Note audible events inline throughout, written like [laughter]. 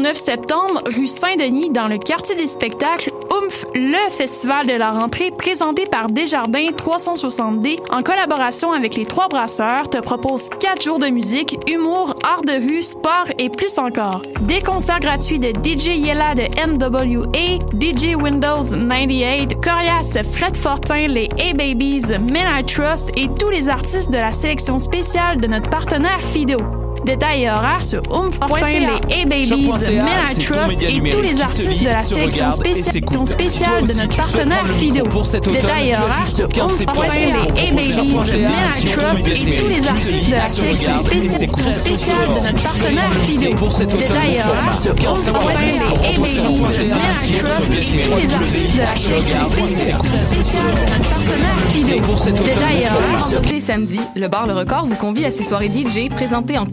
9 septembre, rue Saint-Denis, dans le quartier des spectacles, Oomph, le festival de la rentrée présenté par Desjardins 360D en collaboration avec les Trois Brasseurs te propose 4 jours de musique, humour, art de rue, sport et plus encore. Des concerts gratuits de DJ Yella de NWA, DJ Windows 98, Corias, Fred Fortin, les A-Babies, Men I Trust et tous les artistes de la sélection spéciale de notre partenaire Fido. Détails et horaires sur oomph.ca, les A-Babies, Men I Trust et tous les artistes de la sélection spéciale, spéciale de notre partenaire Fido. Détails et horaires sur oomph.ca, les A-Babies, Men I Trust et tous les artistes de la sélection spéciale de notre partenaire Fido. Détails et horaires sur oomph.ca, les A-Babies, Men I Trust et tous les artistes de la sélection spéciale de notre partenaire Fido. Détails et horaires sur samedi, le bar Le Record vous convie à ses soirées DJ présentées en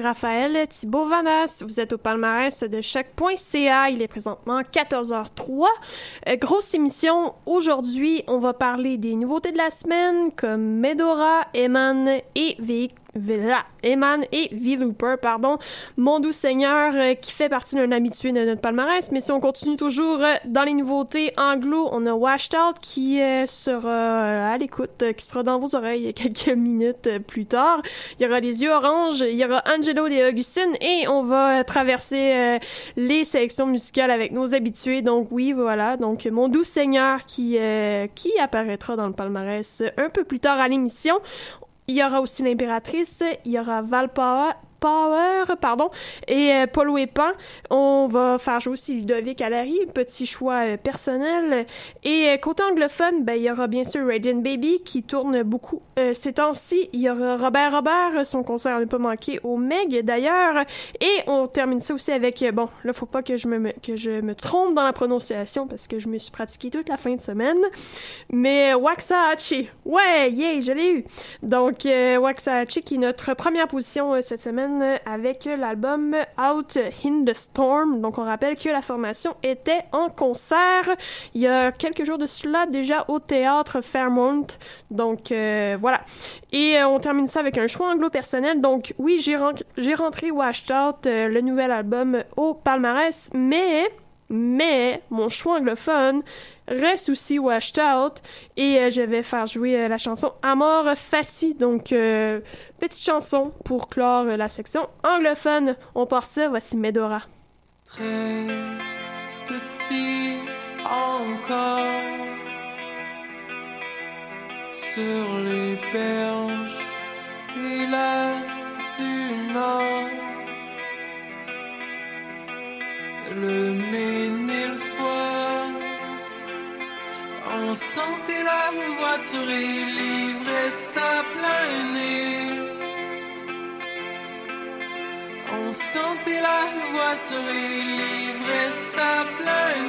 Raphaël Thibault Vanas. Vous êtes au palmarès de choc.ca. Il est présentement 14h03. Euh, grosse émission. Aujourd'hui, on va parler des nouveautés de la semaine comme Medora, Eman et Vic. Vela, Eman et V-Looper, pardon, Mon Doux Seigneur, euh, qui fait partie d'un habitué de notre palmarès. Mais si on continue toujours euh, dans les nouveautés anglo, on a Washed Out qui euh, sera à l'écoute, qui sera dans vos oreilles [laughs] quelques minutes plus tard. Il y aura les yeux oranges, il y aura Angelo et Augustine et on va traverser les sélections musicales avec nos habitués. Donc oui, voilà. Donc Mon Doux Seigneur qui, qui apparaîtra dans le palmarès un peu plus tard à l'émission. Il y aura aussi l'impératrice, il y aura Valpower, Power, pardon, et euh, Paul Wépan. On va faire jouer aussi Ludovic Allary, petit choix euh, personnel. Et euh, côté anglophone, ben, il y aura bien sûr Radiant Baby qui tourne beaucoup ces temps-ci. Il y aura Robert Robert, son concert n'a pas manqué au Meg d'ailleurs. Et on termine ça aussi avec, bon, là, faut pas que je me, que je me trompe dans la prononciation parce que je me suis pratiqué toute la fin de semaine. Mais Waxahachie, ouais, yeah, je l'ai eu. Donc, Waxahachie qui est notre première position cette semaine avec l'album Out in the Storm. Donc, on rappelle que la formation était en concert il y a quelques jours de cela déjà au théâtre Fairmont. Donc, euh, voilà. Et euh, on termine ça avec un choix anglo personnel. Donc, oui, j'ai rentré Washed Out, euh, le nouvel album, au palmarès, mais mais mon choix anglophone reste aussi Washed Out et euh, je vais faire jouer euh, la chanson Amor Fati. Donc, euh, petite chanson pour clore la section anglophone. On part ça, voici Medora. Très petit encore sur les berges des lacs du Nord. Le fois, on sentait la voiture et livrait sa plein nez. On sentait la voiture et livrait sa plein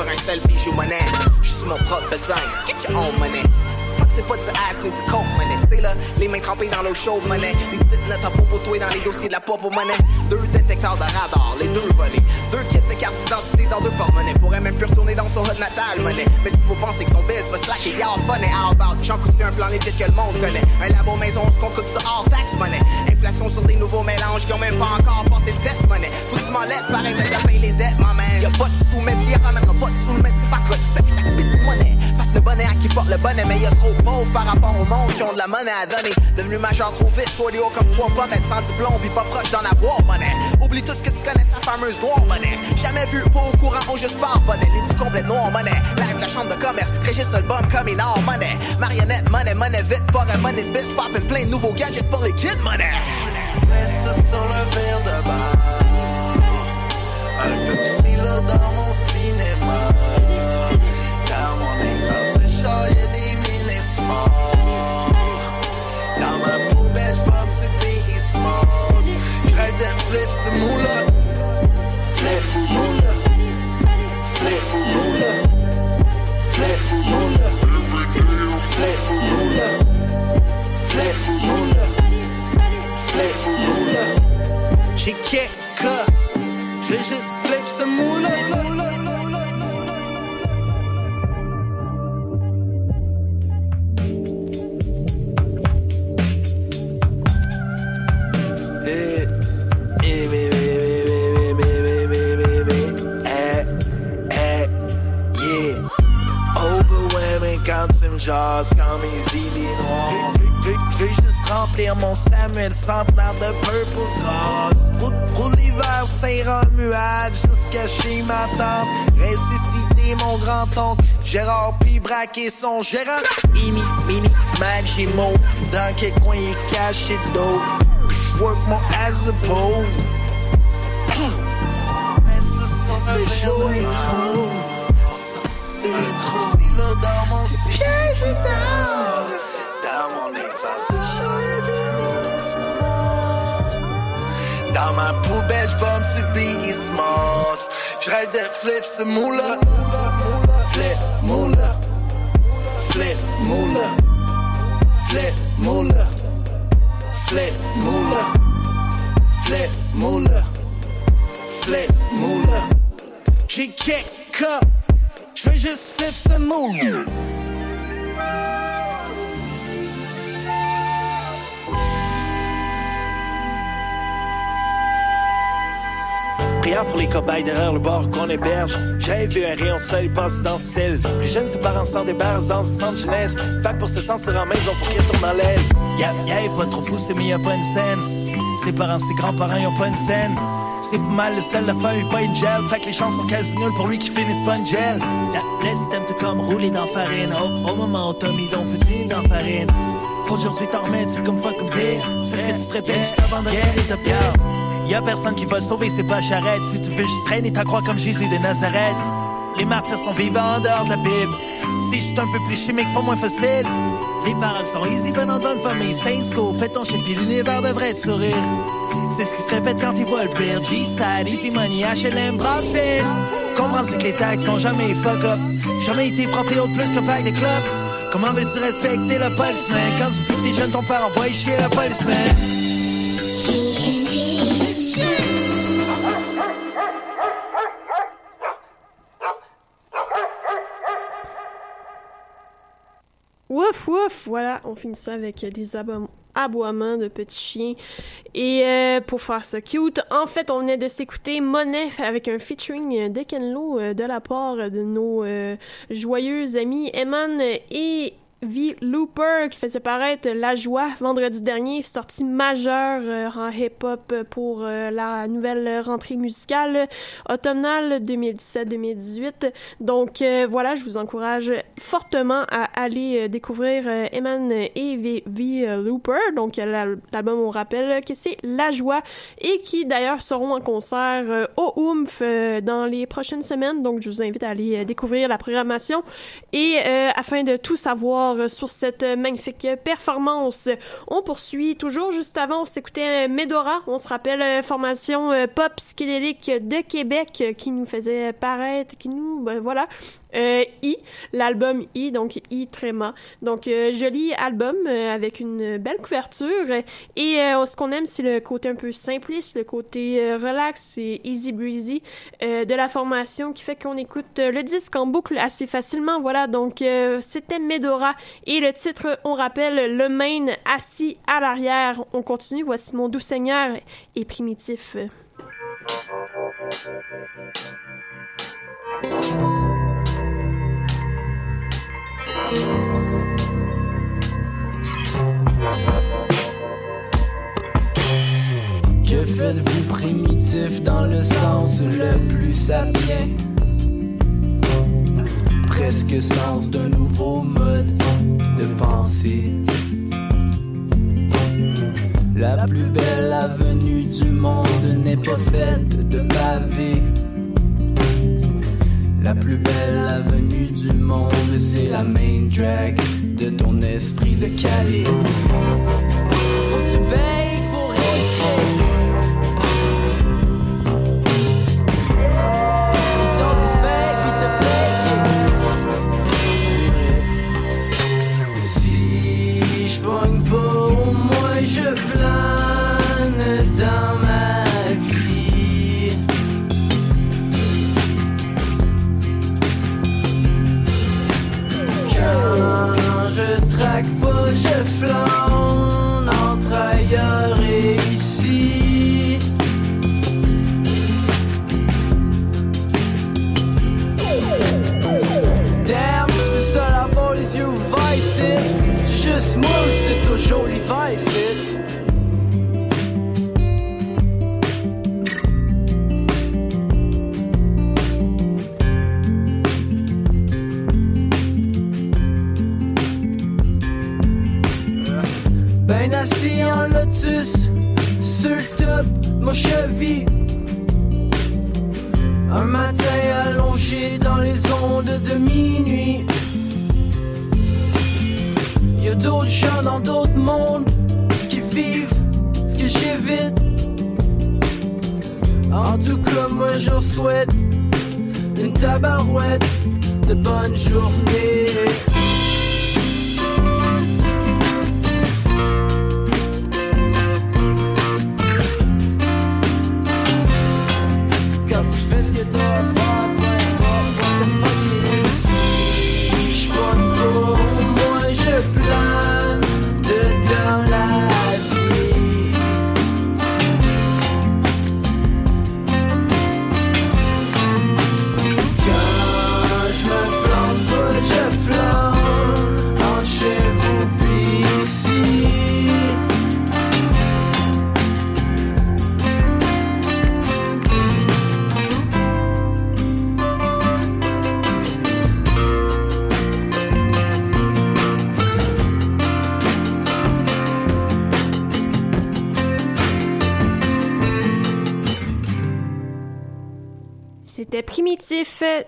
sur un seul bijou monnaie. J'suis mon propre besoin. Get your own money. C'est pas du ass ni du coke money. T'sais là, les mains trempées dans l'eau chaude money. Les petites notes à propos dans les dossiers de la pop monnaie. Deux détecteurs de radar, les deux volés. Deux kits de carte d'identité dans deux porte-monnaie. Pourrait même plus retourner dans son hot natal monnaie. Mais si vous pensez que son biz va slacker, y'all fun et how about. J'en coûte un plan legit que le monde connaît. Un labo maison, ce qu'on coûte ça hors tax money. Inflation sur des nouveaux mélanges qui ont même pas encore passé le test money. Faut se molette, pareil, mais ça paye bonnet le mais y'a trop de pauvres par rapport au monde qui ont de la monnaie à donner. Devenu majeur trop vite, choix haut comme trois pommes, être sans diplôme, pis pas proche d'en avoir monnaie. Oublie tout ce que tu connais, sa fameuse noire monnaie. Jamais vu, pas au courant, on juste parle bonnet. Les dix complètes noir monnaie. Live la chambre de commerce, registre album comme une or monnaie. Marionnette, monnaie, monnaie vite, pas de bis, poppin' plein de nouveaux gadgets pour les kids monnaie. Mets ça sur le verre de. Un Pepsi là dans mon cinéma. étiquette. J'ai juste clipsé moulin. Overwhelming, count some jars, call me remplir mon Samuel centenaire de purple cause. Roule l'hiver, Saint-Romuald, jusqu'à chez ma tante. Ressusciter mon grand-oncle, Gérard, puis braquer son gérant. Mini, mini, Magimo, dans quel coin il est caché d'eau. J'work mon as a pauvre. C'est chaud et trop. C'est trop. C'est là dans mon Dans ma poubelle, j'bombe du Biggie Smalls. J'rêve de flip ce. Flip moula. Flip moula. Flip moula. Flip moula. Flip moula. Flip moula. J'ai kick up. J'veux juste flip ce moula. Prière pour les cobayes derrière le bord qu'on héberge. J'avais vu un rayon de soleil passer dans ce ciel. Plus jeunes, ses parents s'en débarrassent dans ce centre jeunesse. Fait pour se sentir en maison, faut qu'il retourne dans l'aile. Y'a, y'a pas trop poussé, mais y'a pas une scène. Ses parents, ses grands-parents, y'ont pas une scène. C'est pas mal le sel, la feuille, pas une gel. Fait que les chances sont quasi nulles pour lui qui finissent pas une gel. La, le système te comme rouler dans farine. Au, au moment où Tommy donc foutu dans farine. Aujourd'hui, t'en remets, c'est comme fucking pire. C'est ce que tu te répètes juste avant de faire ta pierre. Y'a personne qui va sauver, c'est pas charrette. Si tu veux juste traîner ta croix comme Jésus de Nazareth. Les martyrs sont vivants en dehors de la Bible. C'est juste un peu plus chimique, c'est pas moins facile. Les paroles sont easy, ben en bonne famille. Saint School, fais ton shit, puis l'univers devrait te sourire. C'est ce qui se répète quand ils voient le pire. G-Side, Easy Money, HLM, Brasville. Comprendre c'est que les taxes n'ont jamais fuck up. Jamais été et autre plus que pack de club. Comment veux-tu respecter le policeman? Quand depuis que t'es jeune, ton père envoie chier le policeman? Ouf, ouf! Voilà, on finit ça avec des abo- aboiements de petits chiens. Et euh, pour faire ça cute, en fait, on venait de s'écouter Monet avec un featuring de Kenlo euh, de la part de nos euh, joyeux amis Eman et V. Looper qui faisait paraître La Joie vendredi dernier, sortie majeure euh, en hip-hop pour euh, la nouvelle rentrée musicale automnale 2017-2018. Donc euh, voilà, je vous encourage fortement à aller découvrir Eman et V. V. Looper. Donc l'al- l'album, on rappelle que c'est La Joie et qui d'ailleurs seront en concert au Oomph dans les prochaines semaines. Donc je vous invite à aller découvrir la programmation et afin de tout savoir sur cette magnifique performance, on poursuit toujours. Juste avant, on s'écoutait Medora, on se rappelle euh, formation euh, pop psychédélique de Québec euh, qui nous faisait paraître, qui nous, ben, voilà, euh, I, l'album I, donc I Tréma. Donc, euh, joli album euh, avec une belle couverture. Et euh, ce qu'on aime, c'est le côté un peu simpliste, le côté euh, relax et easy breezy euh, de la formation qui fait qu'on écoute le disque en boucle assez facilement. Voilà, donc c'était Medora. Et le titre, on rappelle, le main assis à l'arrière. On continue, voici mon doux seigneur et primitif. Que faites-vous primitif dans le sens le plus sapien? Presque sens d'un nouveau mode de pensée. La plus belle avenue du monde n'est pas faite de pavés. La plus belle avenue du monde, c'est la main drag de ton esprit de Calais.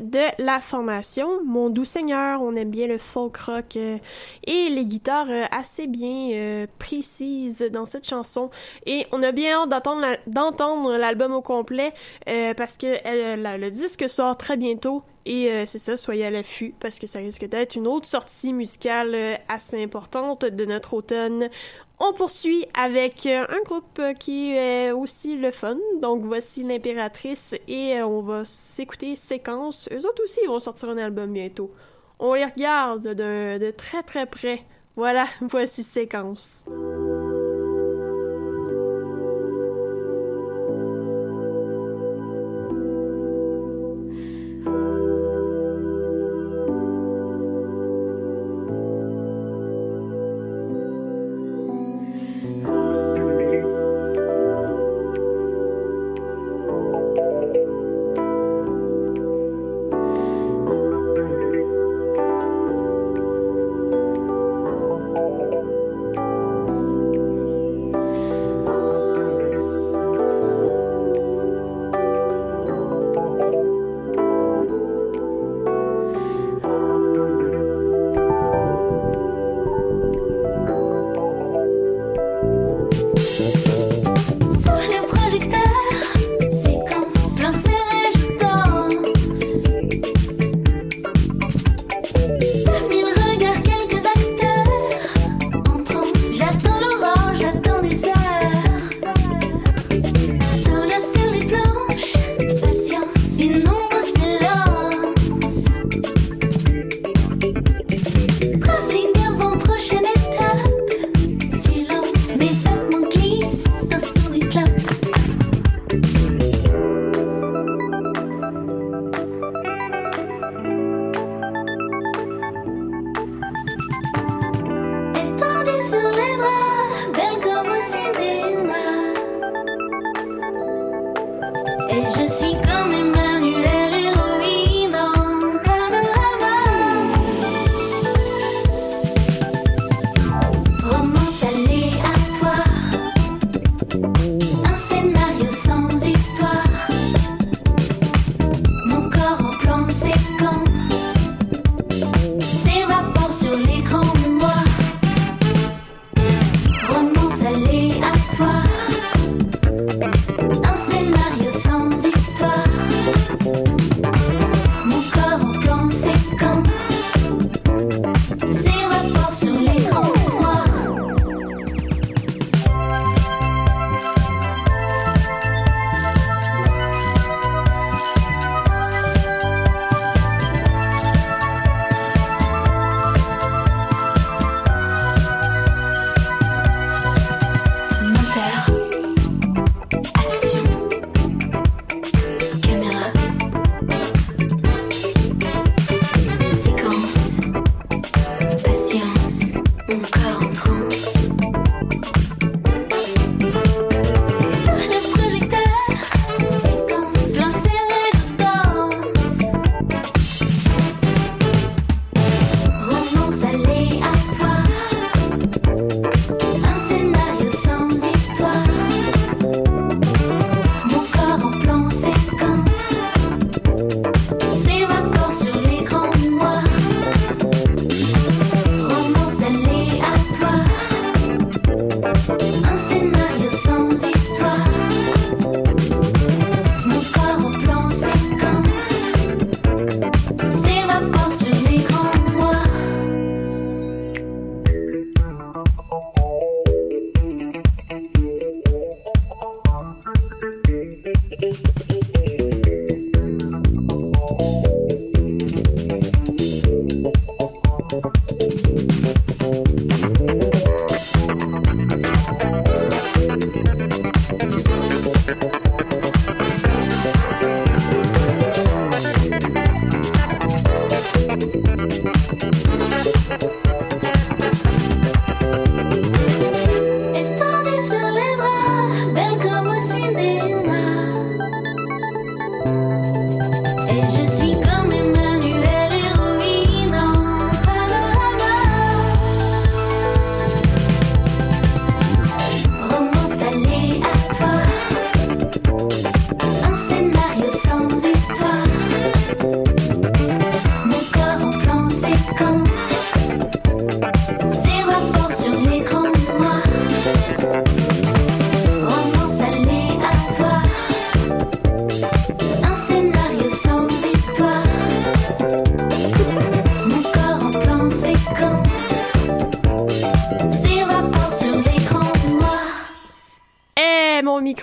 De la formation. Mon doux seigneur, on aime bien le folk rock euh, et les guitares euh, assez bien euh, précises dans cette chanson. Et on a bien hâte d'entendre la- d'entendre l'album au complet parce que le disque sort très bientôt. Et c'est ça, soyez à l'affût parce que ça risque d'être une autre sortie musicale assez importante de notre automne. On poursuit avec euh, un groupe euh, qui est aussi le fun. Donc voici l'impératrice et euh, on va s'écouter séquence. Eux autres aussi vont sortir un album bientôt. On les regarde de, de très très près. Voilà, [laughs] voici séquence.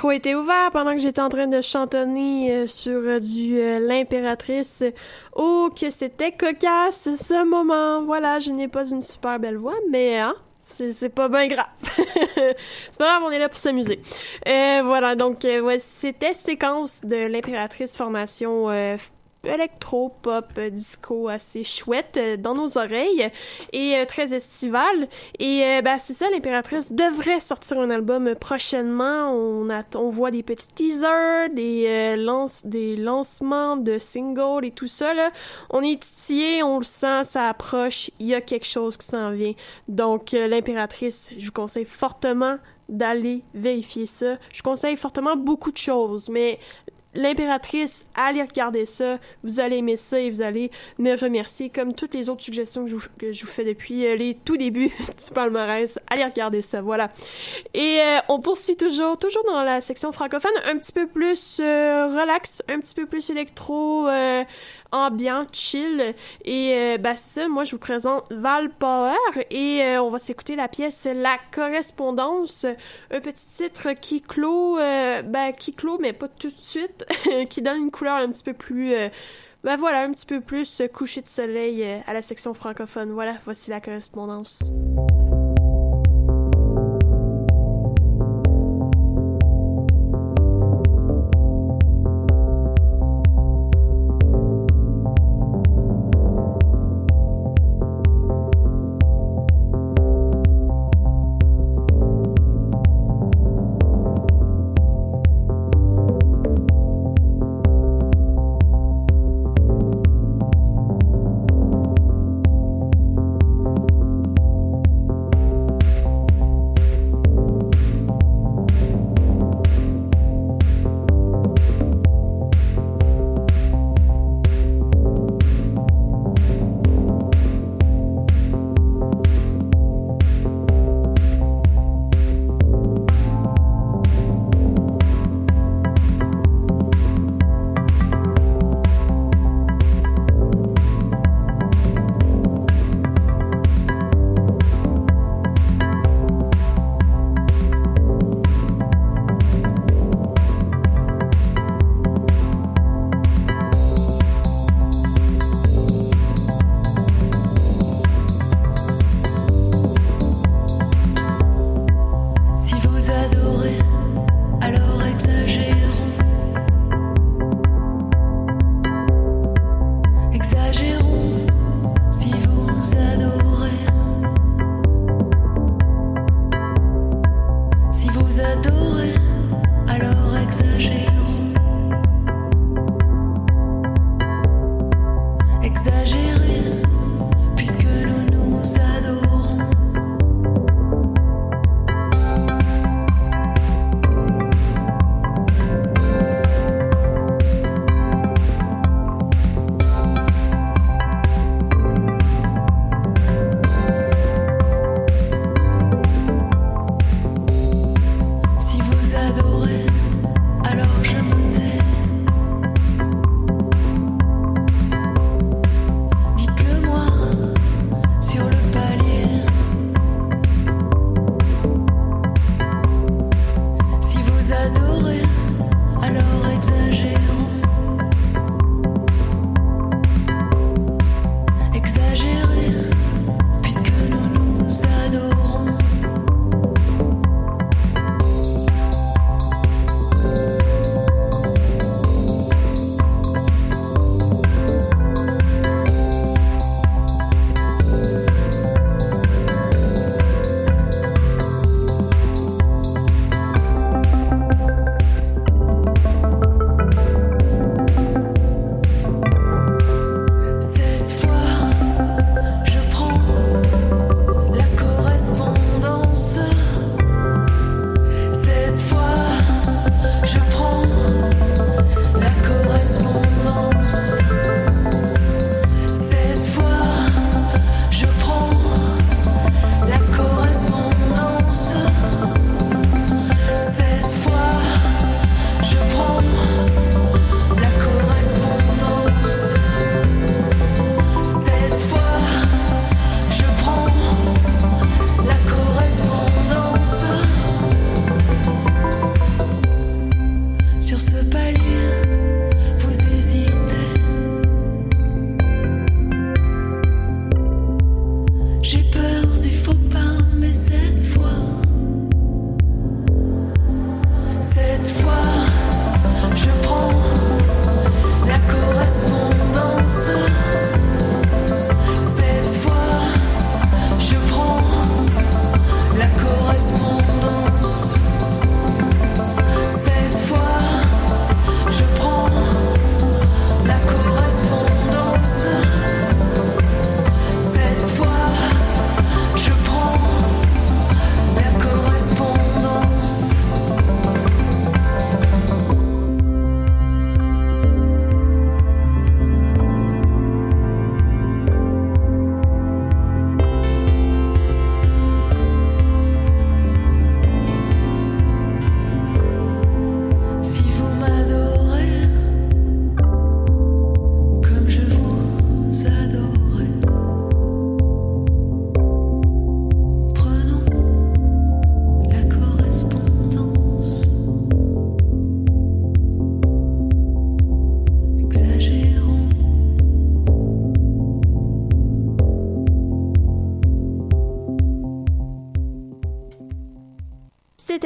Micro était ouvert pendant que j'étais en train de chantonner euh, sur euh, du euh, l'impératrice. Oh, que c'était cocasse ce moment. Voilà, je n'ai pas une super belle voix, mais hein, c'est pas bien grave. [laughs] c'est pas grave, on est là pour s'amuser. Voilà, donc euh, ouais, c'était séquence de l'impératrice formation électro, pop, euh, disco assez chouette euh, dans nos oreilles et euh, très estivale. Et ben, c'est ça, l'impératrice devrait sortir un album prochainement. On, a, on voit des petits teasers, des, des lancements de singles et tout ça. On est titillé, on le sent, ça approche. Il y a quelque chose qui s'en vient. Donc, l'impératrice, je vous conseille fortement d'aller vérifier ça. Je conseille fortement beaucoup de choses, mais l'impératrice, allez regarder ça, vous allez aimer ça et vous allez me remercier comme toutes les autres suggestions que je vous, fais depuis euh, les tout débuts [laughs] du palmarès. Allez regarder ça, voilà. Et euh, on poursuit toujours, toujours dans la section francophone, un petit peu plus euh, relax, un petit peu plus électro, ambiant, chill. Et euh, c'est ça, moi je vous présente Val Power et euh, on va s'écouter la pièce La correspondance, un petit titre qui clôt, euh, ben qui clôt mais pas tout de suite, [laughs] qui donne une couleur un petit peu plus, euh, ben voilà, un petit peu plus coucher de soleil euh, à la section francophone. Voilà, voici la correspondance.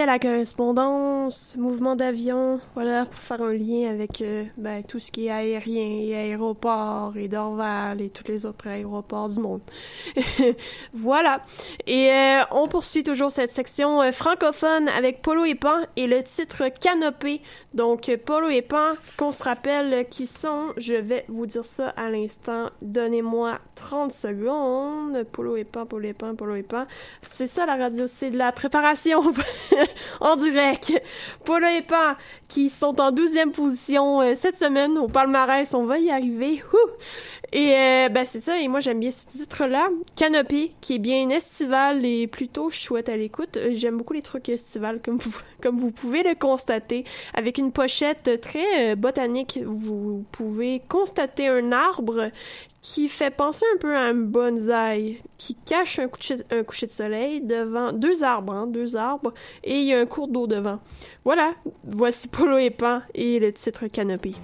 La correspondance, mouvement d'avion, voilà, pour faire un lien avec euh, ben, tout ce qui est aérien et aéroport et Dorval et tous les autres aéroports du monde. [laughs] voilà. Et euh, on poursuit toujours cette section euh, francophone avec Polo et Pan et le titre Canopé. Donc, euh, Polo et Pan, qu'on se rappelle qui sont, je vais vous dire ça à l'instant. Donnez-moi 30 secondes. Polo et Pan, Polo et Pan, Polo et Pan. C'est ça la radio, c'est de la préparation [laughs] en direct. Polo et Pan qui sont en 12e position euh, cette semaine au palmarès, on va y arriver. Et euh, ben c'est ça, et moi j'aime bien ce titre-là. Canopy, qui est bien estival et plutôt chouette à l'écoute. Euh, J'aime beaucoup les trucs estivales, comme vous, [laughs] pouvez le constater. Avec une pochette très botanique, vous pouvez constater un arbre qui fait penser un peu à un bonsaï, qui cache un coucher, un coucher de soleil devant deux arbres, hein, deux arbres, et il y a un cours d'eau devant. Voilà, voici Polo et Pan et le titre Canopy.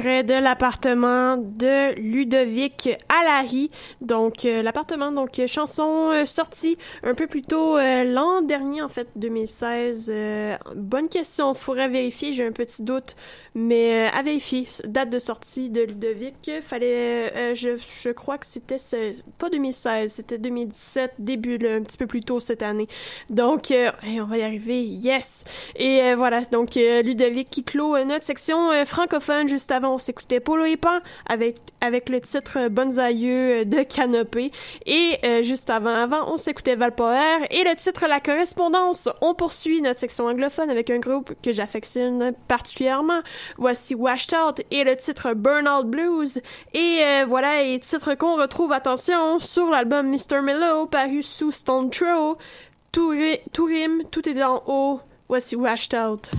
De l'appartement de Ludovic Allary. Donc, euh, l'appartement, donc, euh, chanson euh, sortie un peu plus tôt l'an dernier, en fait, 2016. Euh, bonne question, faudrait vérifier, j'ai un petit doute, mais à vérifier. Date de sortie de Ludovic, fallait, je, crois que c'était, pas 2016, c'était 2017, début, un petit peu plus tôt cette année. Donc, on va y arriver, yes! Et voilà, donc Ludovic qui clôt notre section francophone. Juste avant, on s'écoutait Polo et Pan avec, avec le titre Bonnes aïeux euh, de Canopée. Et euh, juste avant, avant, on s'écoutait Valpoer et le titre La correspondance. On poursuit notre section anglophone avec un groupe que j'affectionne particulièrement. Voici Washed Out et le titre Burnout Blues. Et euh, voilà, et titre qu'on retrouve, attention, sur l'album Mr. Mellow paru sous Stone Throw. Tout, tout rime, tout est en haut. Voici Washed Out.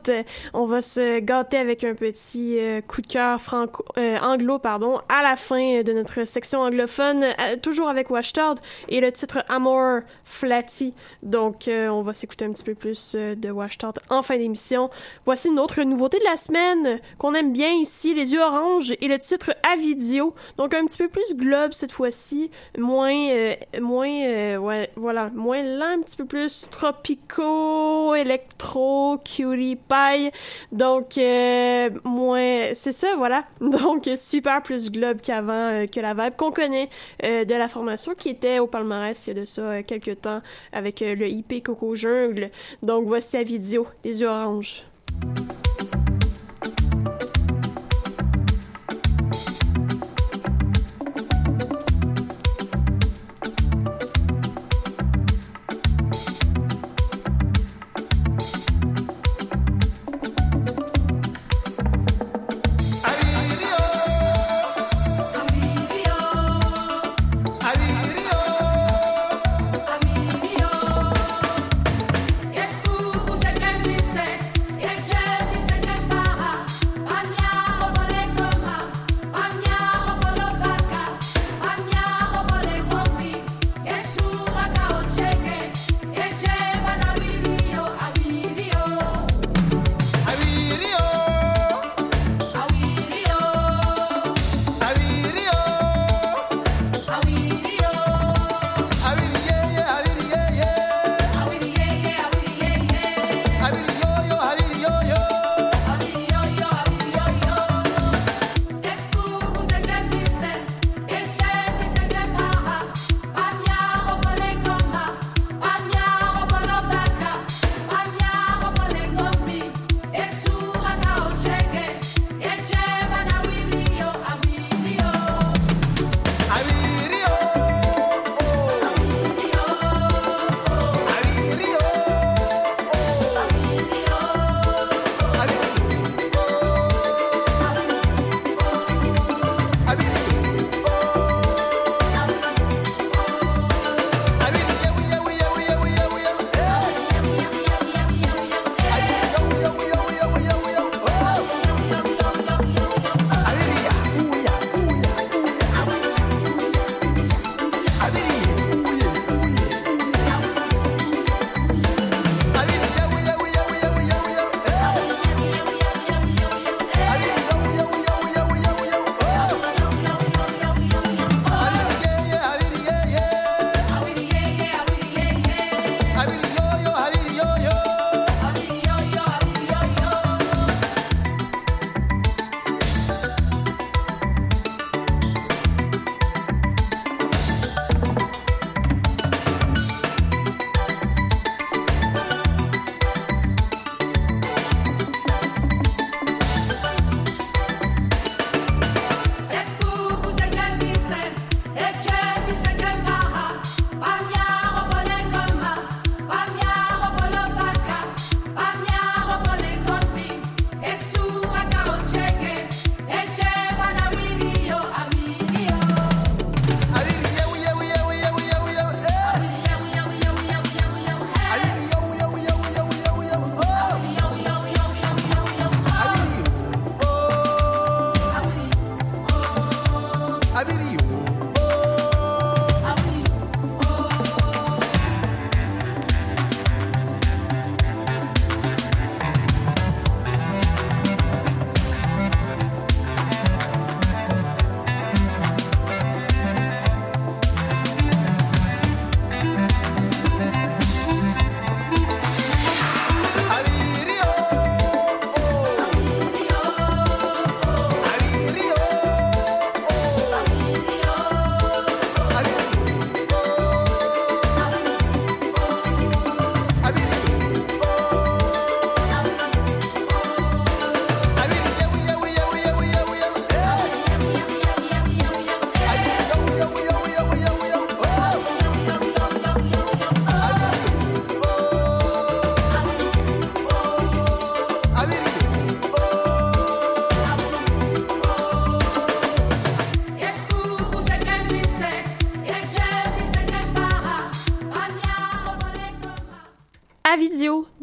Out. On va se gâter avec un petit euh, coup de cœur franco euh, anglo pardon à la fin de notre section anglophone euh, toujours avec Out et le titre Amor Flatty. Donc euh, on va s'écouter un petit peu plus euh, de Out en fin d'émission. Voici une autre nouveauté de la semaine qu'on aime bien ici, les yeux oranges et le titre Avidio. Donc un petit peu plus globe cette fois-ci, moins euh, moins euh, voilà, moins lent, un petit peu plus tropico, électro, cutie Donc euh, moins c'est ça voilà. [laughs] Donc super plus globe qu'avant euh, que la vibe qu'on connaît euh, de la formation qui était au palmarès il y a de ça quelques temps avec le IP Coco Jungle. Donc voici la vidéo les yeux oranges.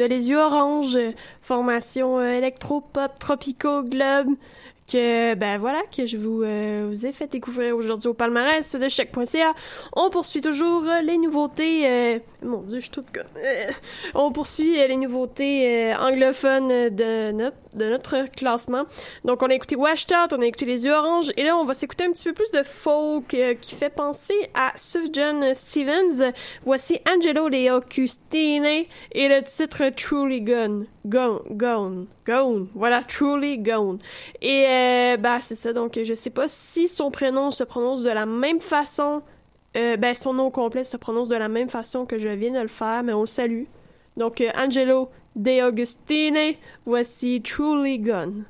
Les Yeux Oranges, formation euh, électro-pop tropico globe que ben voilà que je vous, euh, ai fait découvrir aujourd'hui au palmarès de choc.ca. On poursuit toujours les nouveautés euh, mon dieu, je suis toute. Euh, on poursuit euh, les nouveautés euh, anglophones de notre classement. Donc on a écouté Washed Out, on a écouté Les Yeux Oranges et là on va s'écouter un petit peu plus de folk qui fait penser à Sufjan Stevens. Voici Angelo De Augustine et le titre Truly Gone. Gone, gone, gone. Voilà, Truly Gone. Et bah c'est ça. Donc je sais pas si son prénom se prononce de la même façon. Euh, ben son nom complet se prononce de la même façon que je viens de le faire, mais on le salue. Donc euh, Angelo De Augustine, voici Truly Gone.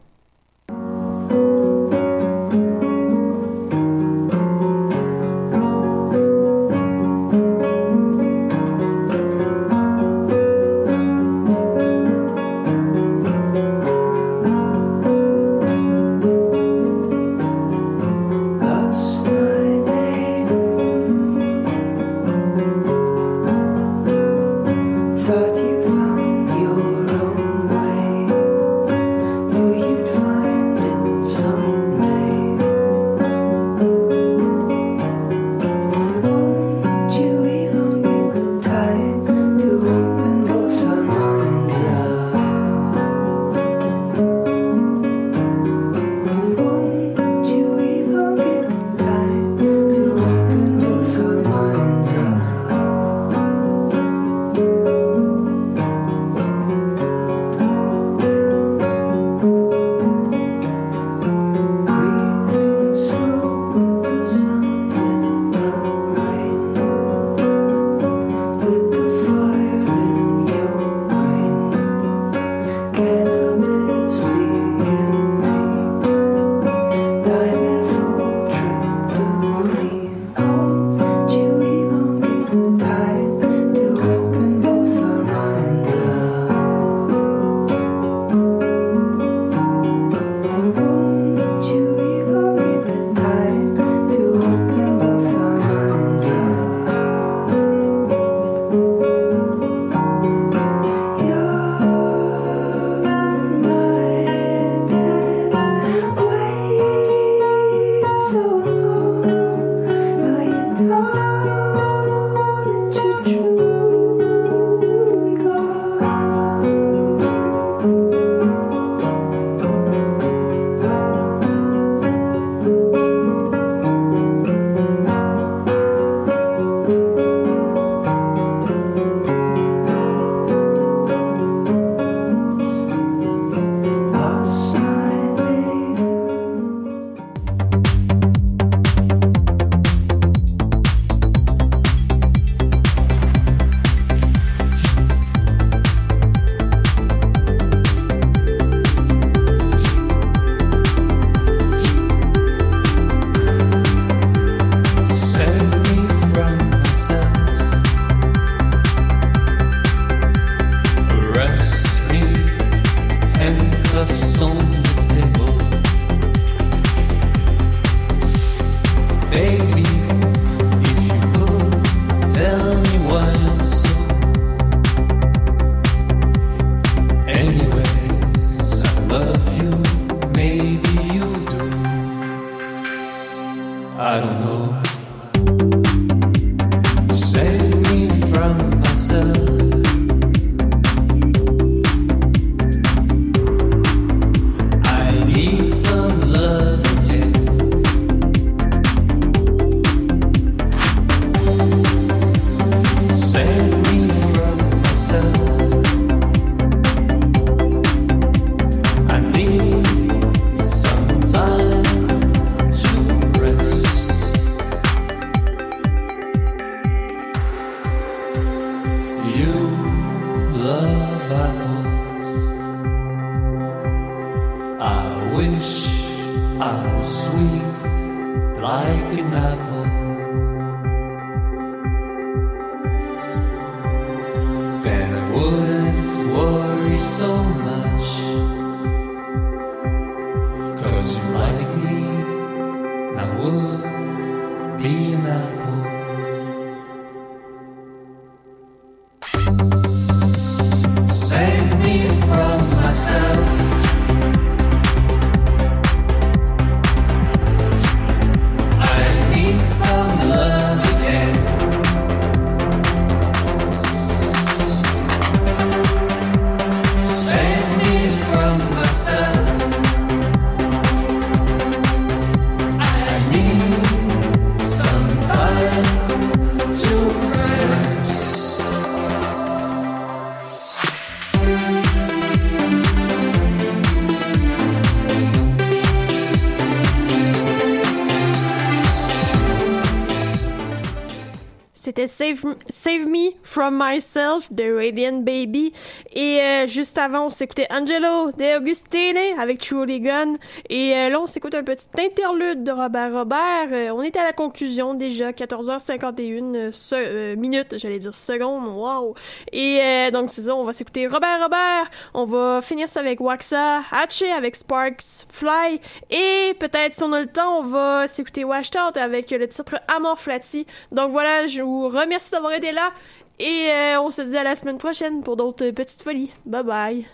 From Myself de Radiant Baby. Et euh, juste avant, on s'écoutait Angelo de Augustine avec Truly Gun. Et euh, là, on s'écoute un petit interlude de Robert Robert. Euh, on est à la conclusion déjà, 14h51 euh, se- euh, minutes, j'allais dire secondes. Wow! Et euh, donc, c'est ça, on va s'écouter Robert Robert. On va finir ça avec Waxa, Hatché avec Sparks, Fly. Et peut-être, si on a le temps, on va s'écouter Washed Out avec le titre Amor Flatty. Donc voilà, je vous remercie d'avoir été là. Et euh, on se dit à la semaine prochaine pour d'autres petites folies. Bye bye.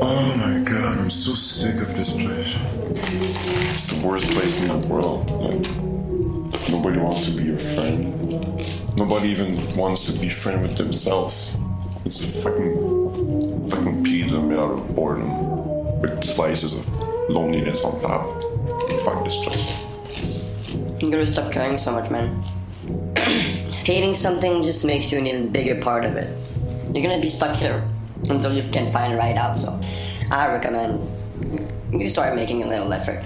Oh my god, I'm so sick of this place. It's the worst place in the world. Like, nobody wants to be your friend. Nobody even wants to be friend with themselves. It's a fucking, fucking pizza made out of boredom with slices of loneliness on top. Fuck this place. You gotta stop caring so much, man. [clears throat] Hating something just makes you an even bigger part of it. You're gonna be stuck here until you can find a ride out, so I recommend you start making a little effort.